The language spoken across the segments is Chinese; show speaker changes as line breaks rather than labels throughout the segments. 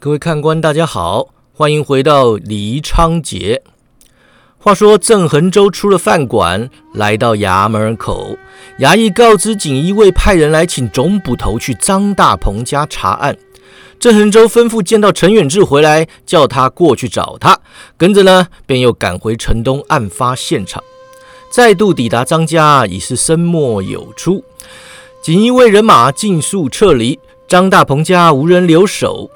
各位看官，大家好，欢迎回到黎昌节。话说郑恒洲出了饭馆，来到衙门口，衙役告知锦衣卫派人来请总捕头去张大鹏家查案。郑恒洲吩咐见到陈远志回来，叫他过去找他。跟着呢，便又赶回城东案发现场，再度抵达张家，已是深莫有出。锦衣卫人马尽数撤离，张大鹏家无人留守。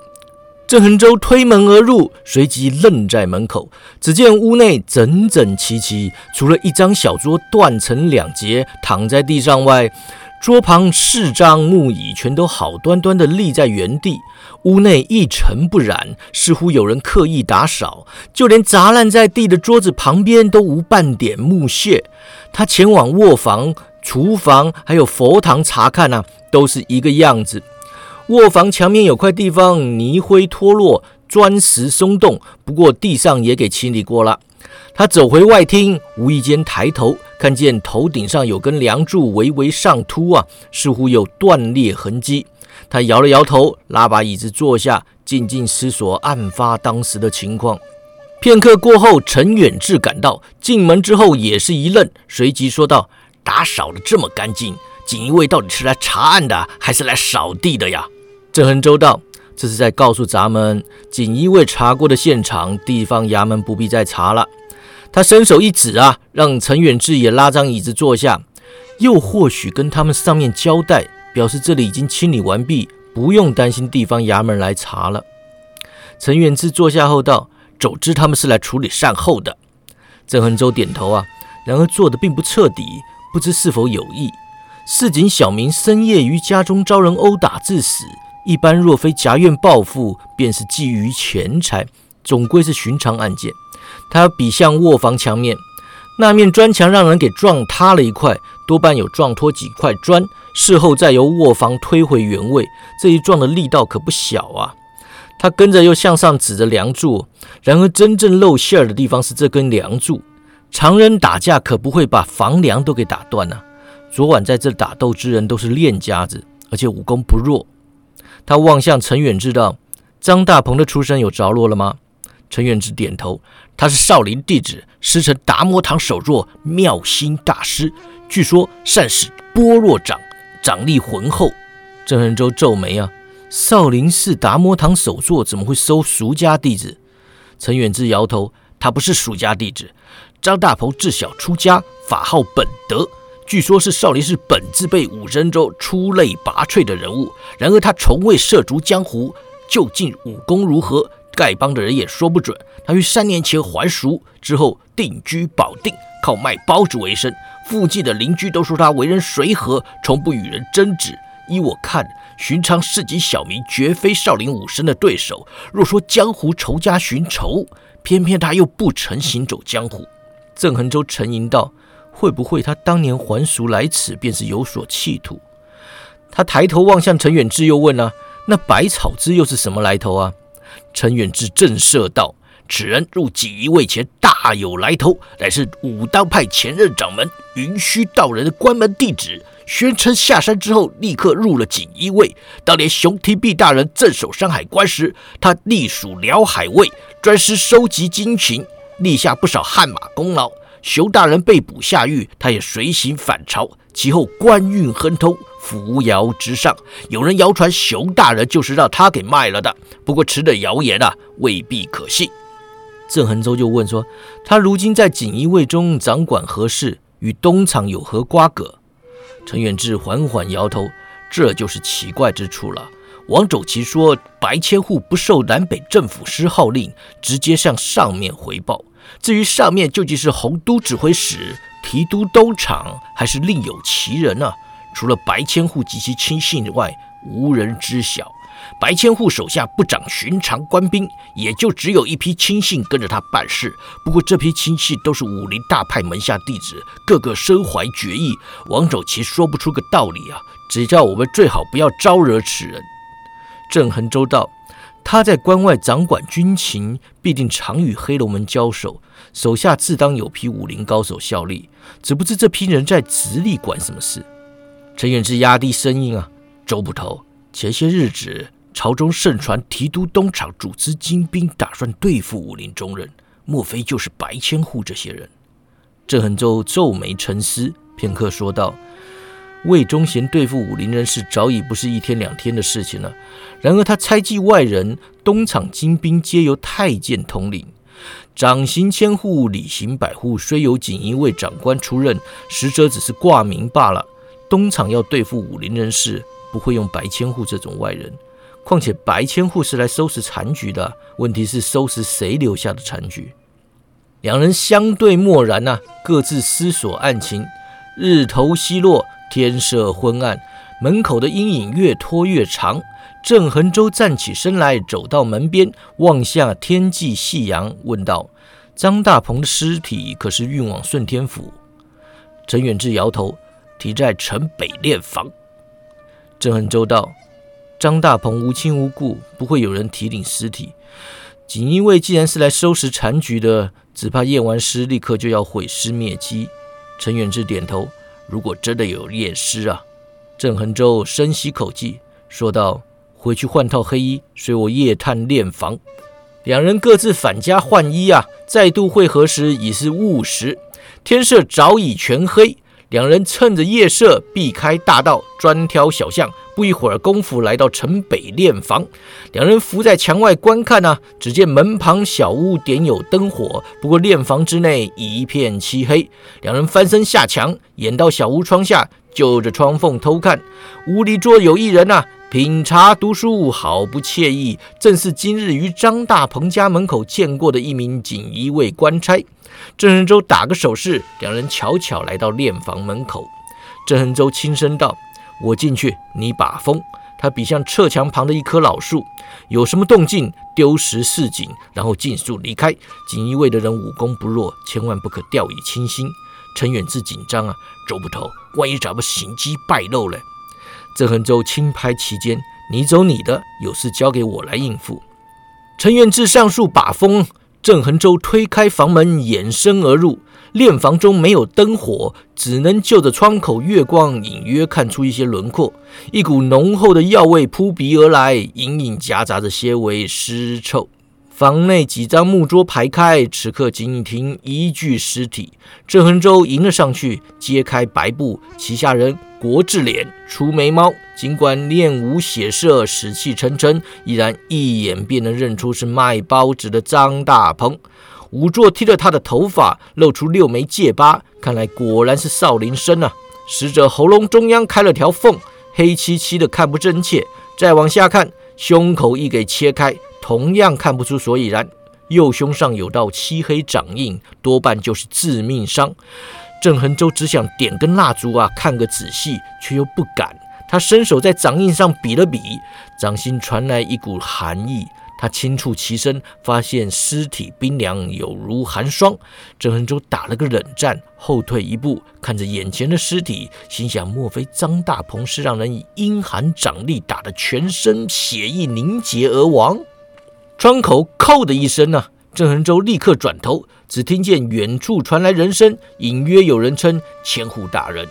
郑恒洲推门而入，随即愣在门口。只见屋内整整齐齐，除了一张小桌断成两截躺在地上外，桌旁四张木椅全都好端端地立在原地。屋内一尘不染，似乎有人刻意打扫，就连砸烂在地的桌子旁边都无半点木屑。他前往卧房、厨房还有佛堂查看啊，都是一个样子。卧房墙面有块地方泥灰脱落，砖石松动，不过地上也给清理过了。他走回外厅，无意间抬头，看见头顶上有根梁柱微微上凸啊，似乎有断裂痕迹。他摇了摇头，拉把椅子坐下，静静思索案发当时的情况。片刻过后，陈远志赶到，进门之后也是一愣，随即说道：“打扫的这么干净。”锦衣卫到底是来查案的，还是来扫地的呀？郑恒州道：“这是在告诉咱们，锦衣卫查过的现场，地方衙门不必再查了。”他伸手一指啊，让陈远志也拉张椅子坐下，又或许跟他们上面交代，表示这里已经清理完毕，不用担心地方衙门来查了。陈远志坐下后道：“总之他们是来处理善后的。”郑恒洲点头啊，然而做的并不彻底，不知是否有意。市井小民深夜于家中遭人殴打致死，一般若非夹院报复，便是觊觎钱财，总归是寻常案件。他比向卧房墙面，那面砖墙让人给撞塌了一块，多半有撞脱几块砖，事后再由卧房推回原位。这一撞的力道可不小啊！他跟着又向上指着梁柱，然而真正露馅儿的地方是这根梁柱，常人打架可不会把房梁都给打断呢。昨晚在这打斗之人都是练家子，而且武功不弱。他望向陈远志道：“张大鹏的出身有着落了吗？”陈远志点头：“他是少林弟子，师承达摩堂首座妙心大师，据说善使般若掌，掌力浑厚。”郑恒洲皱眉啊：“少林寺达摩堂首座怎么会收俗家弟子？”陈远志摇头：“他不是俗家弟子。张大鹏自小出家，法号本德。”据说，是少林寺本自被武真州出类拔萃的人物。然而，他从未涉足江湖，究竟武功如何，丐帮的人也说不准。他于三年前还俗之后，定居保定，靠卖包子为生。附近的邻居都说他为人随和，从不与人争执。依我看，寻常市井小民绝非少林武僧的对手。若说江湖仇家寻仇，偏偏他又不曾行走江湖。郑恒洲沉吟道。会不会他当年还俗来此，便是有所企图？他抬头望向陈远志，又问啊：“那百草枝又是什么来头啊？”陈远志震慑道：“此人入锦衣卫前大有来头，乃是武当派前任掌门云虚道人的关门弟子，宣称下山之后立刻入了锦衣卫。当年熊廷弼大人镇守山海关时，他隶属辽海卫，专师收集军情，立下不少汗马功劳。”熊大人被捕下狱，他也随行返朝。其后官运亨通，扶摇直上。有人谣传熊大人就是让他给卖了的，不过此等谣言啊，未必可信。郑恒洲就问说：“他如今在锦衣卫中掌管何事？与东厂有何瓜葛？”陈远志缓缓摇头：“这就是奇怪之处了。王走奇说，白千户不受南北政府师号令，直接向上面回报。”至于上面究竟是洪都指挥使、提督东厂，还是另有其人呢？除了白千户及其亲信外，无人知晓。白千户手下不掌寻常官兵，也就只有一批亲信跟着他办事。不过这批亲信都是武林大派门下弟子，个个身怀绝艺。王守奇说不出个道理啊，只叫我们最好不要招惹此人。郑恒州道。他在关外掌管军情，必定常与黑龙门交手，手下自当有批武林高手效力。只不知这批人在直隶管什么事？陈远之压低声音啊：“周捕头，前些日子朝中盛传提督东厂组织精兵，打算对付武林中人，莫非就是白千户这些人？郑恒洲皱眉沉思片刻，说道：“魏忠贤对付武林人士，早已不是一天两天的事情了。然而他猜忌外人，东厂精兵皆由太监统领，掌刑千户，理刑百户，虽有锦衣卫长官出任，实则只是挂名罢了。东厂要对付武林人士，不会用白千户这种外人。况且白千户是来收拾残局的，问题是收拾谁留下的残局？”两人相对默然呐，各自思索案情。日头西落，天色昏暗，门口的阴影越拖越长。郑恒洲站起身来，走到门边，望下天际夕阳，问道：“张大鹏的尸体可是运往顺天府？”陈远志摇头：“提在城北殓房。”郑恒洲道：“张大鹏无亲无故，不会有人提领尸体。锦衣卫既然是来收拾残局的。”只怕验完尸，立刻就要毁尸灭迹。陈远志点头。如果真的有验尸啊，郑恒洲深吸口气，说道：“回去换套黑衣，随我夜探练房。”两人各自返家换衣啊。再度会合时已是午时，天色早已全黑。两人趁着夜色避开大道，专挑小巷。不一会儿功夫，来到城北殓房，两人伏在墙外观看啊。只见门旁小屋点有灯火，不过殓房之内一片漆黑。两人翻身下墙，掩到小屋窗下，就着窗缝偷看。屋里坐有一人呐，品茶读书，好不惬意。正是今日于张大鹏家门口见过的一名锦衣卫官差。郑恒洲打个手势，两人悄悄来到殓房门口。郑恒洲轻声道。我进去，你把风。他比向侧墙旁的一棵老树，有什么动静，丢石示警，然后尽速离开。锦衣卫的人武功不弱，千万不可掉以轻心。陈远志紧张啊，周捕头，万一找个行迹败露了。郑恒洲轻拍其肩：“你走你的，有事交给我来应付。”陈远志上树把风，郑恒洲推开房门，掩身而入。练房中没有灯火，只能就着窗口月光隐约看出一些轮廓。一股浓厚的药味扑鼻而来，隐隐夹杂着些微尸臭。房内几张木桌排开，此刻仅停一具尸体。郑恒洲迎了上去，揭开白布，旗下人国字脸、除眉毛，尽管面无血色，死气沉沉，依然一眼便能认出是卖包子的张大鹏。仵作剃了他的头发，露出六枚戒疤，看来果然是少林僧啊！死者喉咙中央开了条缝，黑漆漆的，看不真切。再往下看，胸口亦给切开，同样看不出所以然。右胸上有道漆黑掌印，多半就是致命伤。郑恒洲只想点根蜡烛啊，看个仔细，却又不敢。他伸手在掌印上比了比，掌心传来一股寒意。他轻触其身，发现尸体冰凉，有如寒霜。郑恒洲打了个冷战，后退一步，看着眼前的尸体，心想：莫非张大鹏是让人以阴寒掌力打得全身血液凝结而亡？窗口“叩”的一声呢，郑恒洲立刻转头，只听见远处传来人声，隐约有人称：“千户大人。”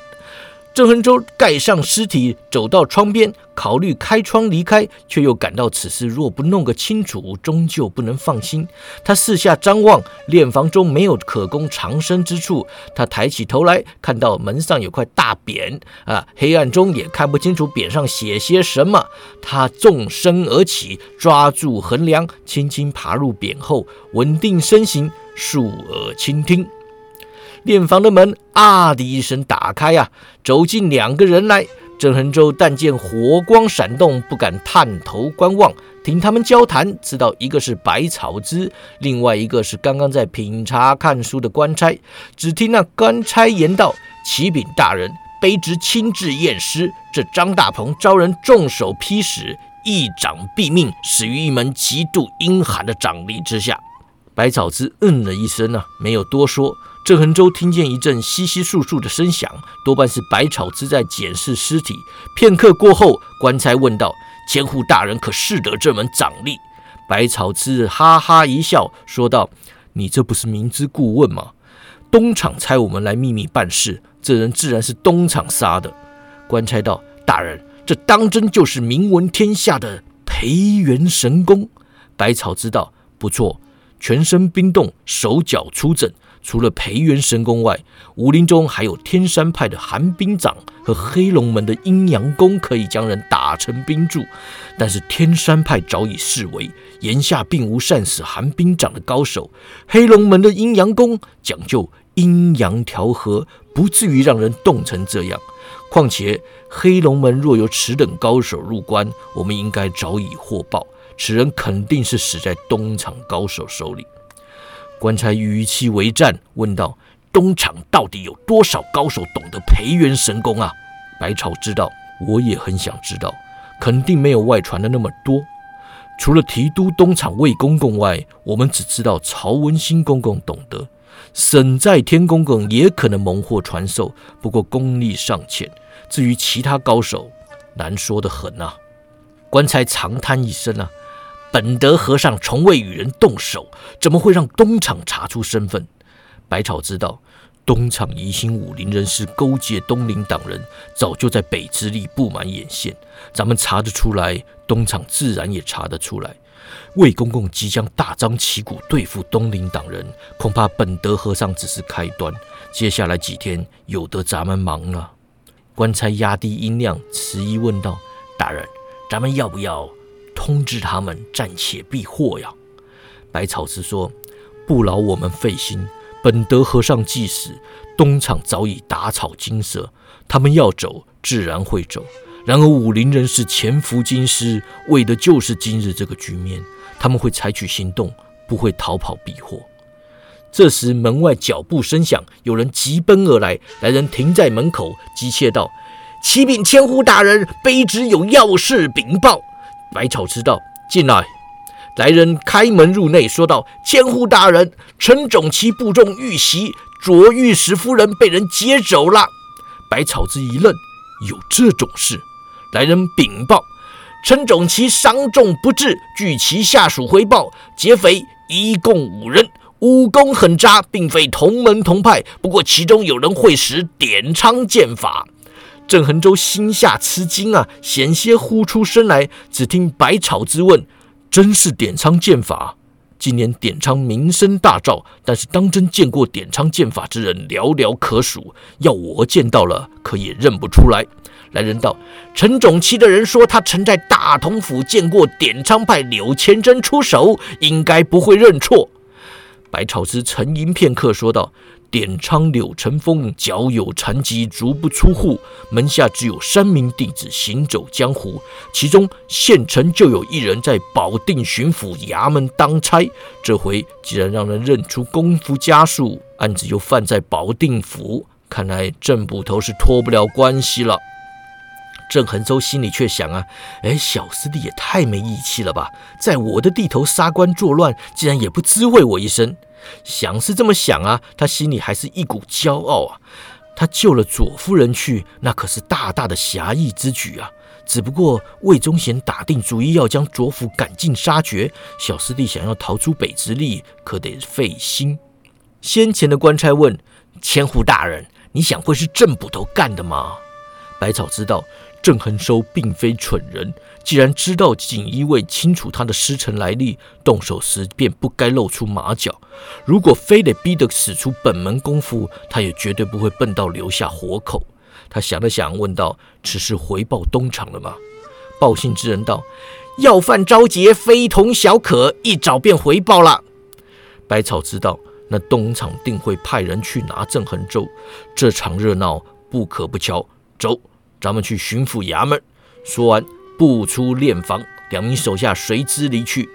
郑恒洲盖上尸体，走到窗边，考虑开窗离开，却又感到此事若不弄个清楚，终究不能放心。他四下张望，殓房中没有可供藏身之处。他抬起头来，看到门上有块大匾，啊，黑暗中也看不清楚匾上写些什么。他纵身而起，抓住横梁，轻轻爬入匾后，稳定身形，竖耳倾听。殓房的门啊的一声打开呀，走进两个人来。郑恒洲但见火光闪动，不敢探头观望。听他们交谈，知道一个是百草枝，另外一个是刚刚在品茶看书的官差。只听那官差言道：“启禀大人，卑职亲自验尸，这张大鹏遭人重手劈死，一掌毙命，死于一门极度阴寒的掌力之下。”百草枝嗯了一声啊，没有多说。郑恒洲听见一阵稀稀簌簌的声响，多半是百草之在检视尸体。片刻过后，官差问道：“千户大人可识得这门掌力？”百草枝哈哈一笑，说道：“你这不是明知故问吗？东厂差我们来秘密办事，这人自然是东厂杀的。”官差道：“大人，这当真就是名闻天下的培元神功。百草知道，不错，全身冰冻，手脚出疹。除了培元神功外，武林中还有天山派的寒冰掌和黑龙门的阴阳功，可以将人打成冰柱。但是天山派早已视为眼下并无善使寒冰掌的高手，黑龙门的阴阳功讲究阴阳调和，不至于让人冻成这样。况且黑龙门若有此等高手入关，我们应该早已获报，此人肯定是死在东厂高手手里。官差语气为战，问道：“东厂到底有多少高手懂得培元神功啊？”白草知道，我也很想知道，肯定没有外传的那么多。除了提督东厂魏公公外，我们只知道曹文新公公懂得，沈在天公公也可能蒙获传授，不过功力尚浅。至于其他高手，难说的很啊。官差长叹一声啊。本德和尚从未与人动手，怎么会让东厂查出身份？百草知道，东厂疑心武林人士勾结东林党人，早就在北直隶布满眼线。咱们查得出来，东厂自然也查得出来。魏公公即将大张旗鼓对付东林党人，恐怕本德和尚只是开端。接下来几天，有得咱们忙了。官差压低音量，迟疑问道：“大人，咱们要不要？”通知他们暂且避祸呀！百草师说：“不劳我们费心。本德和尚既死，东厂早已打草惊蛇，他们要走自然会走。然而武林人士潜伏京师，为的就是今日这个局面。他们会采取行动，不会逃跑避祸。”这时门外脚步声响，有人急奔而来。来人停在门口，急切道：“启禀千户大人，卑职有要事禀报。”百草知道，进来。来人开门入内，说道：“千户大人，陈种奇部众遇袭，卓御史夫人被人劫走了。”百草之一愣，有这种事？来人禀报：陈种奇伤重不治，据其下属回报，劫匪一共五人，武功很渣，并非同门同派。不过其中有人会使点苍剑法。郑恒洲心下吃惊啊，险些呼出声来。只听百草之问：“真是点苍剑法？今年点苍名声大噪，但是当真见过点苍剑法之人寥寥可数。要我见到了，可也认不出来。”来人道：“陈总七的人说，他曾在大同府见过点苍派柳千真出手，应该不会认错。”百草之沉吟片刻，说道。点苍柳成风脚有残疾，足不出户，门下只有三名弟子行走江湖，其中县城就有一人在保定巡抚衙门当差。这回既然让人认出功夫家数，案子又犯在保定府，看来郑捕头是脱不了关系了。郑恒洲心里却想啊，哎，小师弟也太没义气了吧，在我的地头杀官作乱，竟然也不知会我一声。想是这么想啊，他心里还是一股骄傲啊。他救了左夫人去，那可是大大的侠义之举啊。只不过魏忠贤打定主意要将左府赶尽杀绝，小师弟想要逃出北直隶，可得费心。先前的官差问千户大人：“你想会是郑捕头干的吗？”百草知道。郑恒收并非蠢人，既然知道锦衣卫清楚他的师承来历，动手时便不该露出马脚。如果非得逼得使出本门功夫，他也绝对不会笨到留下活口。他想了想，问道：“此事回报东厂了吗？”报信之人道：“要犯招劫，非同小可，一早便回报了。”百草知道，那东厂定会派人去拿郑恒州，这场热闹不可不瞧。走。咱们去巡抚衙门。说完，步出殓房，两名手下随之离去。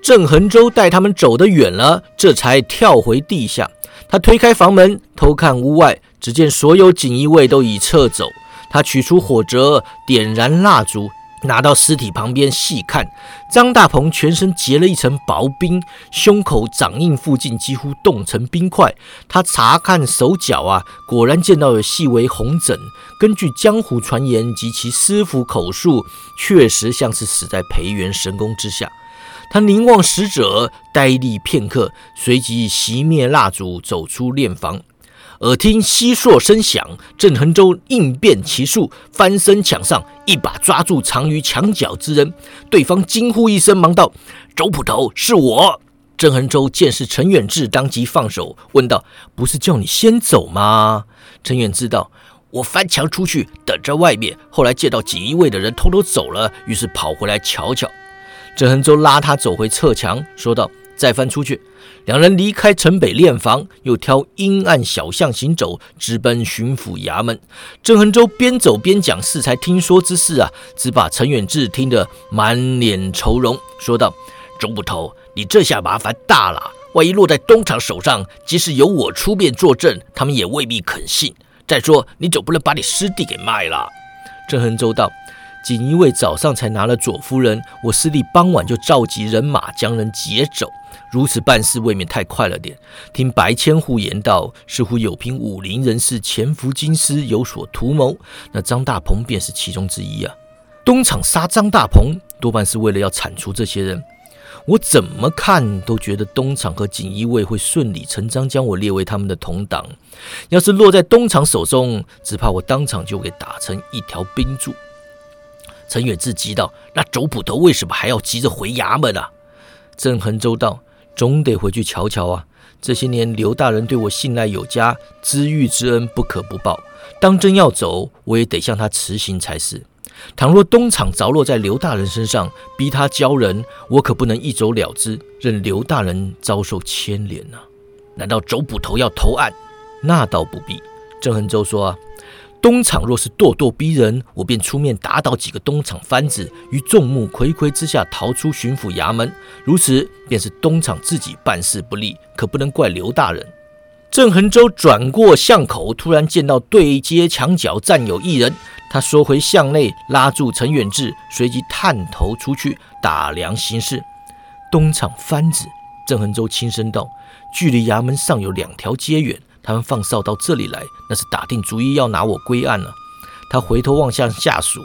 郑恒洲带他们走得远了，这才跳回地下。他推开房门，偷看屋外，只见所有锦衣卫都已撤走。他取出火折，点燃蜡烛。拿到尸体旁边细看，张大鹏全身结了一层薄冰，胸口掌印附近几乎冻成冰块。他查看手脚啊，果然见到有细微红疹。根据江湖传言及其师傅口述，确实像是死在培元神功之下。他凝望死者，呆立片刻，随即熄灭蜡烛，走出殓房。耳听悉硕声响，郑恒洲应变其术，翻身抢上，一把抓住藏于墙角之人。对方惊呼一声，忙道：“周捕头，是我。”郑恒洲见是陈远志，当即放手，问道：“不是叫你先走吗？”陈远志道：“我翻墙出去，等着外面。后来见到锦衣卫的人偷偷走了，于是跑回来瞧瞧。”郑恒洲拉他走回侧墙，说道：“再翻出去。”两人离开城北练房，又挑阴暗小巷行走，直奔巡抚衙门。郑恒洲边走边讲适才听说之事啊，只把陈远志听得满脸愁容，说道：“周捕头，你这下麻烦大了。万一落在东厂手上，即使由我出面作证，他们也未必肯信。再说，你总不能把你师弟给卖了。”郑恒洲道：“锦衣卫早上才拿了左夫人，我师弟傍晚就召集人马将人劫走。”如此办事未免太快了点。听白千户言道，似乎有凭武林人士潜伏京师，有所图谋。那张大鹏便是其中之一啊。东厂杀张大鹏，多半是为了要铲除这些人。我怎么看都觉得东厂和锦衣卫会顺理成章将我列为他们的同党。要是落在东厂手中，只怕我当场就给打成一条冰柱。陈远志急道：“那周捕头为什么还要急着回衙门啊？”郑恒州道。总得回去瞧瞧啊！这些年刘大人对我信赖有加，知遇之恩不可不报。当真要走，我也得向他辞行才是。倘若东厂着落在刘大人身上，逼他交人，我可不能一走了之，任刘大人遭受牵连呐！难道周捕头要投案？那倒不必。郑恒洲说啊。东厂若是咄咄逼人，我便出面打倒几个东厂番子，于众目睽睽之下逃出巡抚衙门。如此便是东厂自己办事不力，可不能怪刘大人。郑恒洲转过巷口，突然见到对街墙角站有一人，他缩回巷内，拉住陈远志，随即探头出去打量形势。东厂番子，郑恒洲轻声道：“距离衙门尚有两条街远。”他们放哨到这里来，那是打定主意要拿我归案了。他回头望向下属，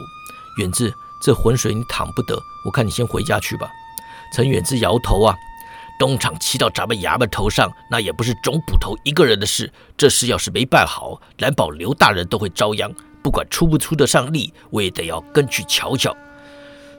远志，这浑水你淌不得，我看你先回家去吧。陈远志摇头啊，东厂骑到咱们衙门头上，那也不是总捕头一个人的事。这事要是没办好，难保刘大人都会遭殃。不管出不出得上力，我也得要跟去瞧瞧。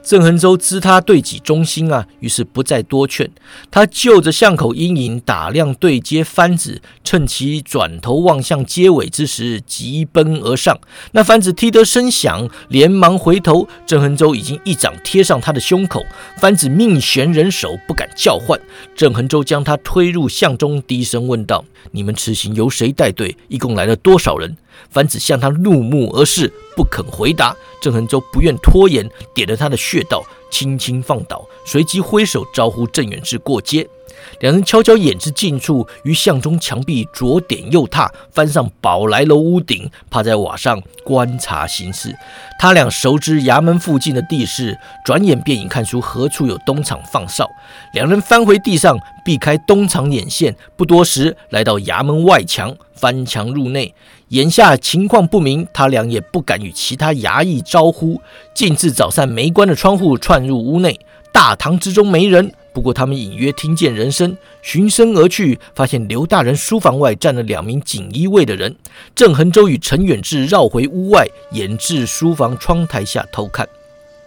郑恒洲知他对己忠心啊，于是不再多劝。他就着巷口阴影打量对街番子，趁其转头望向街尾之时，急奔而上。那番子踢得声响，连忙回头，郑恒洲已经一掌贴上他的胸口。番子命悬人手，不敢叫唤。郑恒洲将他推入巷中，低声问道：“你们此行由谁带队？一共来了多少人？”凡子向他怒目而视，不肯回答。郑恒洲不愿拖延，点了他的穴道，轻轻放倒，随即挥手招呼郑远志过街。两人悄悄掩至近处，于巷中墙壁左点右踏，翻上宝来楼屋顶，趴在瓦上观察形势。他俩熟知衙门附近的地势，转眼便已看出何处有东厂放哨。两人翻回地上，避开东厂眼线，不多时来到衙门外墙，翻墙入内。眼下情况不明，他俩也不敢与其他衙役招呼，径自找扇没关的窗户窜入屋内。大堂之中没人，不过他们隐约听见人声，循声而去，发现刘大人书房外站了两名锦衣卫的人。郑恒洲与陈远志绕回屋外，掩至书房窗台下偷看。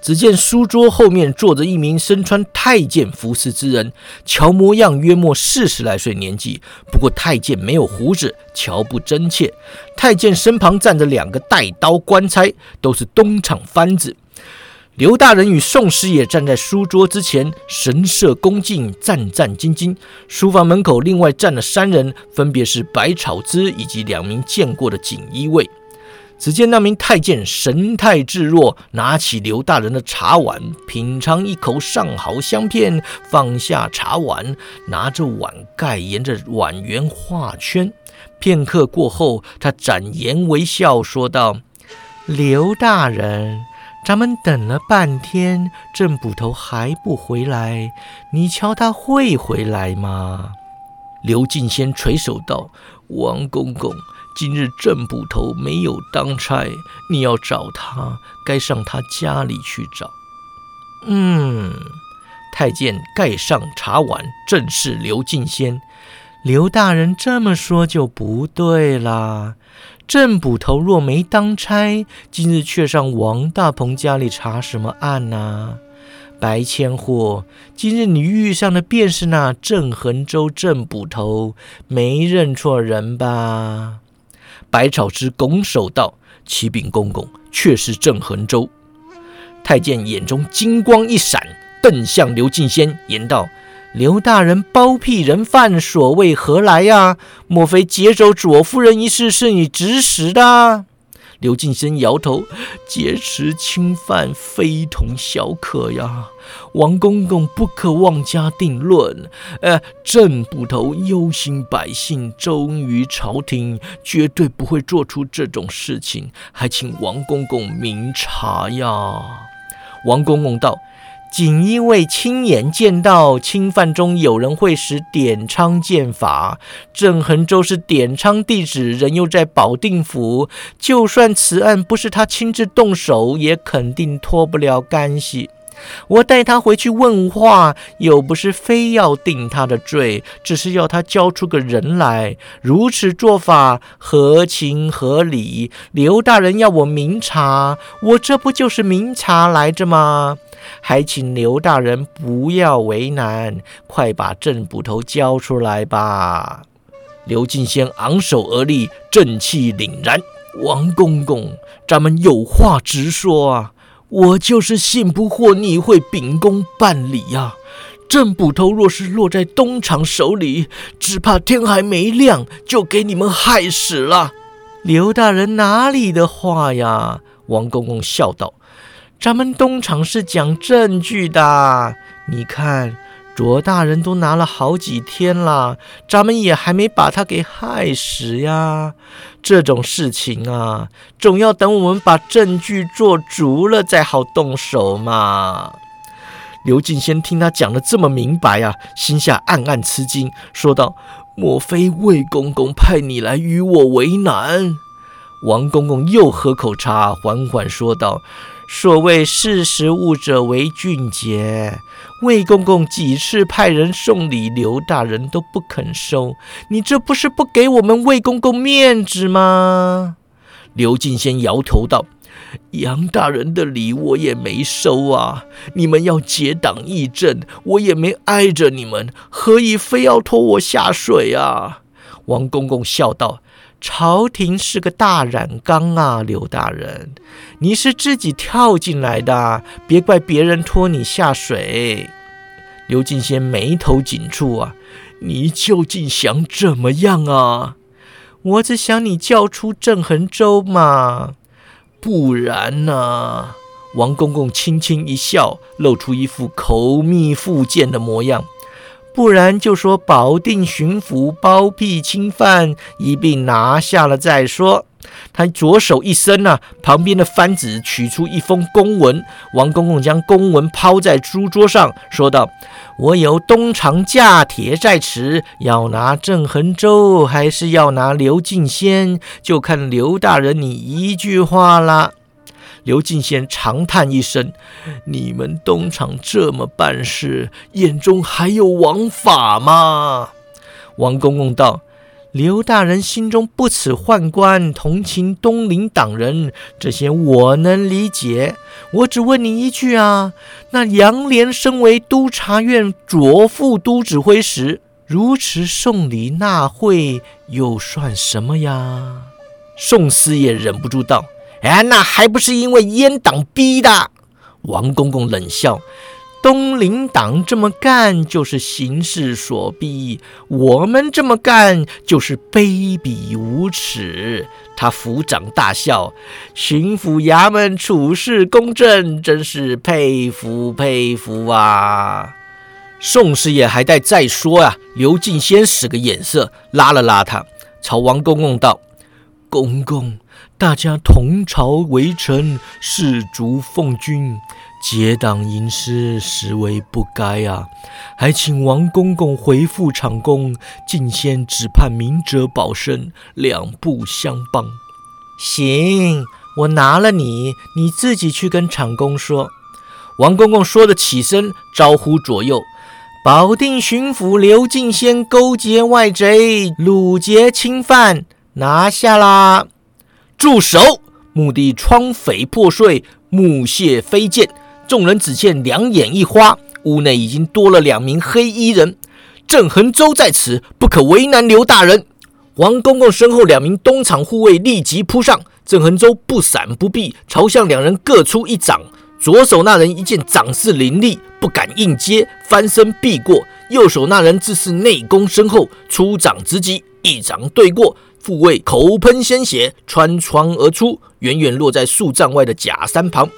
只见书桌后面坐着一名身穿太监服饰之人，瞧模样约莫四十来岁年纪。不过太监没有胡子，瞧不真切。太监身旁站着两个带刀官差，都是东厂番子。刘大人与宋师爷站在书桌之前，神色恭敬，战战兢兢。书房门口另外站了三人，分别是白草之以及两名见过的锦衣卫。只见那名太监神态自若，拿起刘大人的茶碗，品尝一口上好香片，放下茶碗，拿着碗盖沿着碗缘画圈。片刻过后，他展颜微笑说道：“刘大人，咱们等了半天，郑捕头还不回来，你瞧他会回来吗？”刘敬先垂手道：“王公公。”今日郑捕头没有当差，你要找他，该上他家里去找。嗯，太监盖上茶碗，正是刘敬先。刘大人这么说就不对啦。郑捕头若没当差，今日却上王大鹏家里查什么案呢？白千户，今日你遇上的便是那郑恒州郑捕头，没认错人吧？百草之拱手道：“启禀公公，确是郑恒州。”太监眼中金光一闪，瞪向刘敬先，言道：“刘大人包庇人犯，所谓何来呀？莫非劫走左夫人一事是你指使的？”刘敬先摇头：“劫持侵犯非同小可呀，王公公不可妄加定论。呃，郑捕头忧心百姓，忠于朝廷，绝对不会做出这种事情，还请王公公明察呀。”王公公道。锦衣卫亲眼见到侵犯中有人会使点昌剑法，郑恒州是点昌弟子，人又在保定府，就算此案不是他亲自动手，也肯定脱不了干系。我带他回去问话，又不是非要定他的罪，只是要他交出个人来。如此做法合情合理。刘大人要我明察，我这不就是明察来着吗？还请刘大人不要为难，快把郑捕头交出来吧！刘敬先昂首而立，正气凛然。王公公，咱们有话直说啊！我就是信不过你会秉公办理呀。郑捕头若是落在东厂手里，只怕天还没亮就给你们害死了。刘大人哪里的话呀？王公公笑道。咱们东厂是讲证据的，你看卓大人都拿了好几天了，咱们也还没把他给害死呀。这种事情啊，总要等我们把证据做足了再好动手嘛。刘敬先听他讲的这么明白啊，心下暗暗吃惊，说道：“莫非魏公公派你来与我为难？”王公公又喝口茶，缓缓说道。所谓识时务者为俊杰，魏公公几次派人送礼，刘大人都不肯收，你这不是不给我们魏公公面子吗？刘敬先摇头道：“杨大人的礼我也没收啊，你们要结党议政，我也没挨着你们，何以非要拖我下水啊？”王公公笑道。朝廷是个大染缸啊，刘大人，你是自己跳进来的，别怪别人拖你下水。刘敬先眉头紧蹙啊，你究竟想怎么样啊？我只想你叫出郑恒州嘛，不然呢？王公公轻轻一笑，露出一副口蜜腹剑的模样。不然就说保定巡抚包庇侵犯，一并拿下了再说。他左手一伸呐，旁边的幡子取出一封公文。王公公将公文抛在书桌上，说道：“我有东厂架帖在此，要拿郑恒州，还是要拿刘敬先，就看刘大人你一句话了。”刘敬先长叹一声：“你们东厂这么办事，眼中还有王法吗？”王公公道：“刘大人心中不耻宦官，同情东林党人，这些我能理解。我只问你一句啊：那杨连身为督察院左副都指挥使，如此送礼纳贿，又算什么呀？”宋思也忍不住道。哎，那还不是因为阉党逼的？王公公冷笑：“东林党这么干就是形势所逼，我们这么干就是卑鄙无耻。”他抚掌大笑：“巡抚衙门处事公正，真是佩服佩服啊！”宋师爷还待再说啊，刘敬先使个眼色，拉了拉他，朝王公公道：“公公。”大家同朝为臣，士卒奉君，结党营私，实为不该啊！还请王公公回复厂公，敬先只盼明哲保身，两不相帮。行，我拿了你，你自己去跟厂公说。王公公说的起身，招呼左右：保定巡抚刘敬先勾结外贼，掳劫侵犯，拿下啦！住手！目的窗扉破碎，木屑飞溅，众人只见两眼一花，屋内已经多了两名黑衣人。郑恒洲在此，不可为难刘大人。王公公身后两名东厂护卫立即扑上，郑恒洲不闪不避，朝向两人各出一掌。左手那人一见掌势凌厉，不敢硬接，翻身避过；右手那人自是内功深厚，出掌直击，一掌对过。护卫口喷鲜血，穿窗而出，远远落在数丈外的假山旁。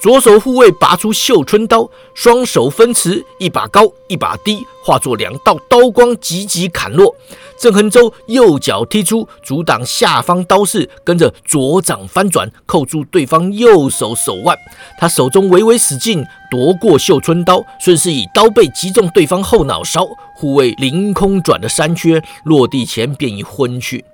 左手护卫拔出绣春刀，双手分持，一把高，一把低，化作两道刀光，急急砍落。郑恒洲右脚踢出，阻挡下方刀势，跟着左掌翻转，扣住对方右手手腕。他手中微微使劲，夺过绣春刀，顺势以刀背击中对方后脑勺。护卫凌空转的山缺，落地前便已昏去。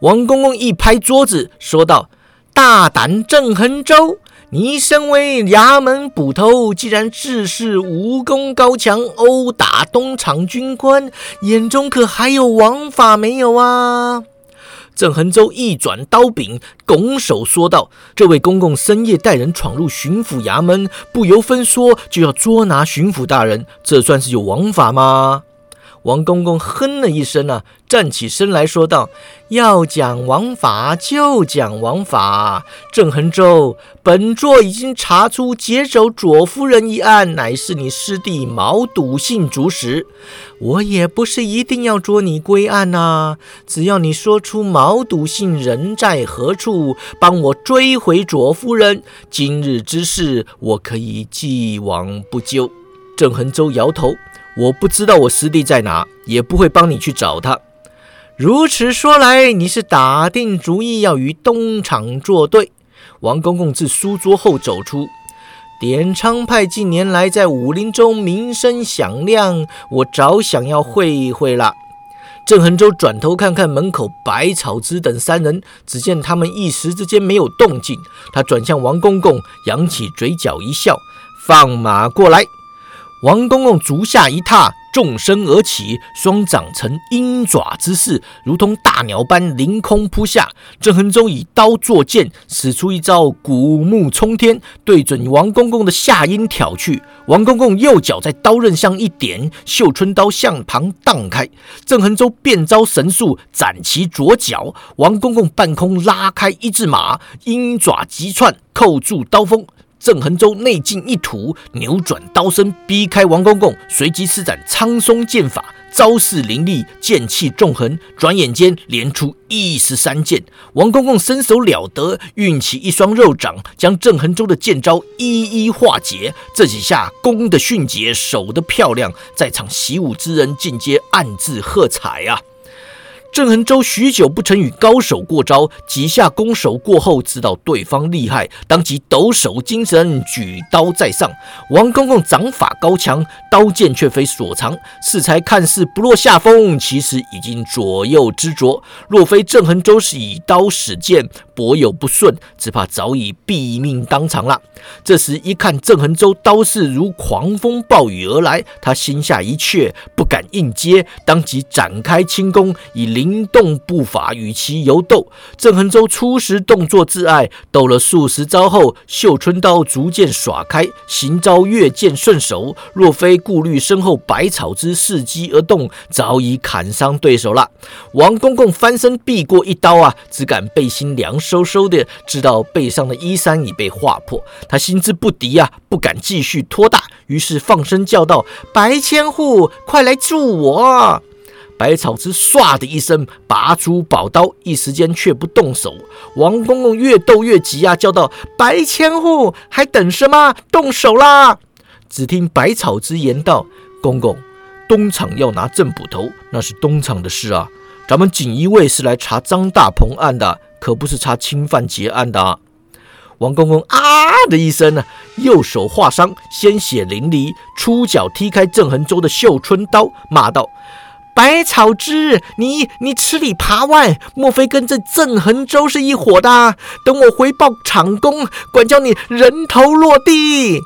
王公公一拍桌子，说道：“大胆郑恒洲！”你身为衙门捕头，既然自恃武功高强，殴打东厂军官，眼中可还有王法没有啊？郑恒洲一转刀柄，拱手说道：“这位公公深夜带人闯入巡抚衙门，不由分说就要捉拿巡抚大人，这算是有王法吗？”王公公哼了一声啊，站起身来说道：“要讲王法就讲王法。郑恒洲，本座已经查出劫走左夫人一案，乃是你师弟毛笃信主使。我也不是一定要捉你归案呐，只要你说出毛笃信人在何处，帮我追回左夫人，今日之事我可以既往不咎。”郑恒洲摇头。我不知道我师弟在哪，也不会帮你去找他。如此说来，你是打定主意要与东厂作对？王公公自书桌后走出。点昌派近年来在武林中名声响亮，我早想要会一会了。郑恒洲转头看看门口百草之等三人，只见他们一时之间没有动静。他转向王公公，扬起嘴角一笑：“放马过来。”王公公足下一踏，纵身而起，双掌成鹰爪之势，如同大鸟般凌空扑下。郑恒洲以刀作剑，使出一招古木冲天，对准王公公的下阴挑去。王公公右脚在刀刃上一点，绣春刀向旁荡开。郑恒洲变招神速，斩其左脚。王公公半空拉开一字马，鹰爪急窜，扣住刀锋。郑恒洲内劲一吐，扭转刀身，逼开王公公，随即施展苍松剑法，招式凌厉，剑气纵横，转眼间连出一十三剑。王公公身手了得，运起一双肉掌，将郑恒洲的剑招一一化解。这几下攻的迅捷，守的漂亮，在场习武之人尽皆暗自喝彩啊！郑恒洲许久不曾与高手过招，几下攻守过后，知道对方厉害，当即抖擞精神，举刀在上。王公公掌法高强，刀剑却非所长，适才看似不落下风，其实已经左右执着。若非郑恒洲是以刀使剑，颇有不顺，只怕早已毙命当场了。这时一看郑恒洲刀势如狂风暴雨而来，他心下一怯，不敢应接，当即展开轻功，以灵动步伐与其游斗。郑恒洲初时动作自爱，斗了数十招后，绣春刀逐渐耍开，行招越见顺手。若非顾虑身后百草之伺机而动，早已砍伤对手了。王公公翻身避过一刀啊，只感背心凉。飕飕的，知道背上的衣衫已被划破，他心知不敌啊，不敢继续拖大，于是放声叫道：“白千户，快来助我！”百草之唰的一声拔出宝刀，一时间却不动手。王公公越斗越急啊，叫道：“白千户，还等什么？动手啦！”只听百草之言道：“公公，东厂要拿郑捕头，那是东厂的事啊，咱们锦衣卫是来查张大鹏案的。”可不是查侵犯结案的。王公公啊的一声呢，右手划伤，鲜血淋漓，出脚踢开郑恒洲的绣春刀，骂道：“百草之，你你吃里扒外，莫非跟这郑恒洲是一伙的？等我回报厂公，管教你人头落地！”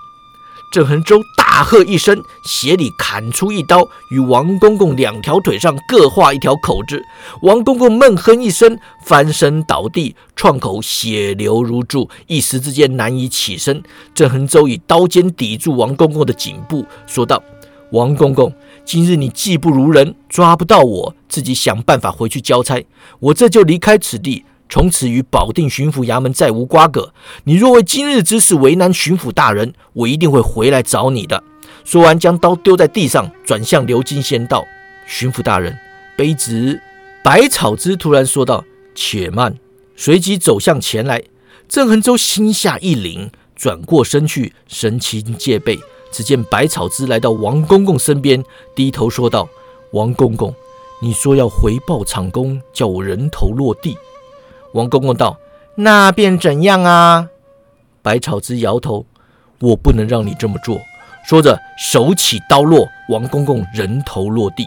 郑恒洲大喝一声，斜里砍出一刀，与王公公两条腿上各划一条口子。王公公闷哼一声，翻身倒地，创口血流如注，一时之间难以起身。郑恒洲以刀尖抵住王公公的颈部，说道：“王公公，今日你技不如人，抓不到我，自己想办法回去交差。我这就离开此地。”从此与保定巡抚衙门再无瓜葛。你若为今日之事为难巡抚大人，我一定会回来找你的。说完，将刀丢在地上，转向刘金仙道：“巡抚大人，卑职。”百草之突然说道：“且慢！”随即走向前来。郑恒洲心下一凛，转过身去，神情戒备。只见百草之来到王公公身边，低头说道：“王公公，你说要回报厂公，叫我人头落地。”王公公道：“那便怎样啊？”百草之摇头：“我不能让你这么做。”说着，手起刀落，王公公人头落地。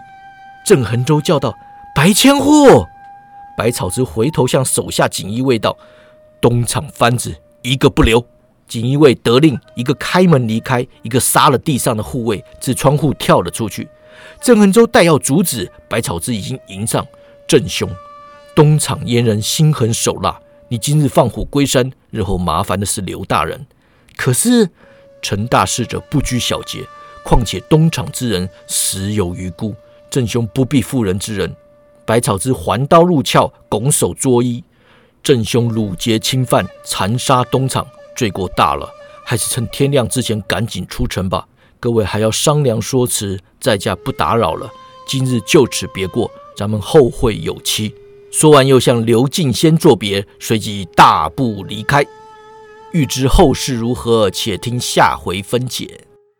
郑恒洲叫道：“白千户！”百草之回头向手下锦衣卫道：“东厂番子一个不留。”锦衣卫得令，一个开门离开，一个杀了地上的护卫，自窗户跳了出去。郑恒洲待要阻止，百草之已经迎上：“郑兄。”东厂阉人心狠手辣，你今日放虎归山，日后麻烦的是刘大人。可是陈大事者不拘小节，况且东厂之人死有余辜，郑兄不必妇人之仁。百草之环刀入鞘，拱手作揖：郑兄掳劫侵犯，残杀东厂，罪过大了，还是趁天亮之前赶紧出城吧。各位还要商量说辞，在家不打扰了。今日就此别过，咱们后会有期。说完，又向刘敬先作别，随即大步离开。欲知后事如何，且听下回分解。